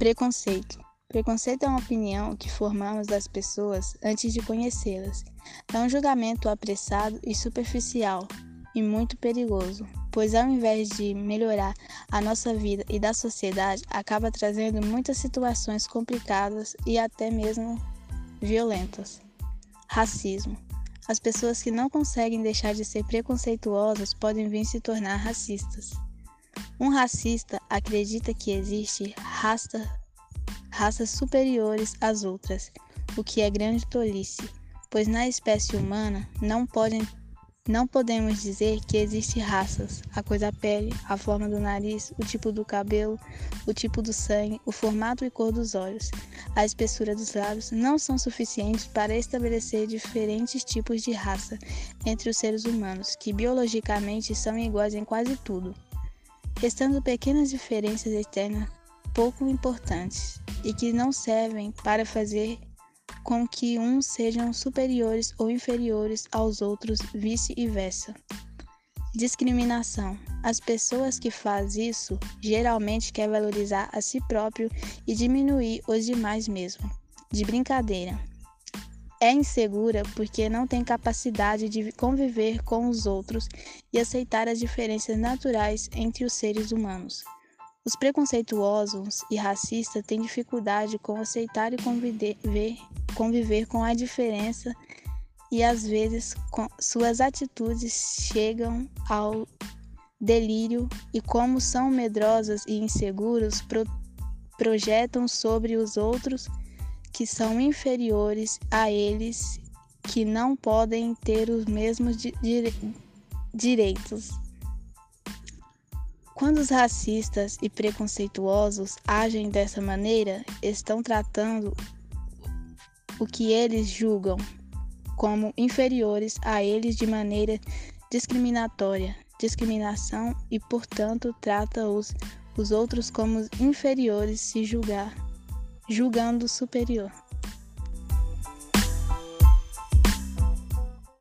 Preconceito. Preconceito é uma opinião que formamos das pessoas antes de conhecê-las. É um julgamento apressado e superficial e muito perigoso, pois ao invés de melhorar a nossa vida e da sociedade, acaba trazendo muitas situações complicadas e até mesmo violentas. Racismo. As pessoas que não conseguem deixar de ser preconceituosas podem vir se tornar racistas. Um racista acredita que existe raça, raças superiores às outras, o que é grande tolice, pois na espécie humana não podem não podemos dizer que existem raças, a cor da pele, a forma do nariz, o tipo do cabelo, o tipo do sangue, o formato e cor dos olhos, a espessura dos lábios não são suficientes para estabelecer diferentes tipos de raça entre os seres humanos, que biologicamente são iguais em quase tudo, restando pequenas diferenças externas pouco importantes e que não servem para fazer com que uns sejam superiores ou inferiores aos outros, vice-versa. Discriminação. As pessoas que fazem isso geralmente querem valorizar a si próprio e diminuir os demais mesmo. De brincadeira. É insegura porque não tem capacidade de conviver com os outros e aceitar as diferenças naturais entre os seres humanos. Os preconceituosos e racistas têm dificuldade com aceitar e conviver, conviver com a diferença e às vezes suas atitudes chegam ao delírio e como são medrosas e inseguros pro, projetam sobre os outros que são inferiores a eles que não podem ter os mesmos di direitos. Quando os racistas e preconceituosos agem dessa maneira, estão tratando o que eles julgam como inferiores a eles de maneira discriminatória, discriminação e, portanto, trata os, os outros como inferiores se julgar, julgando superior.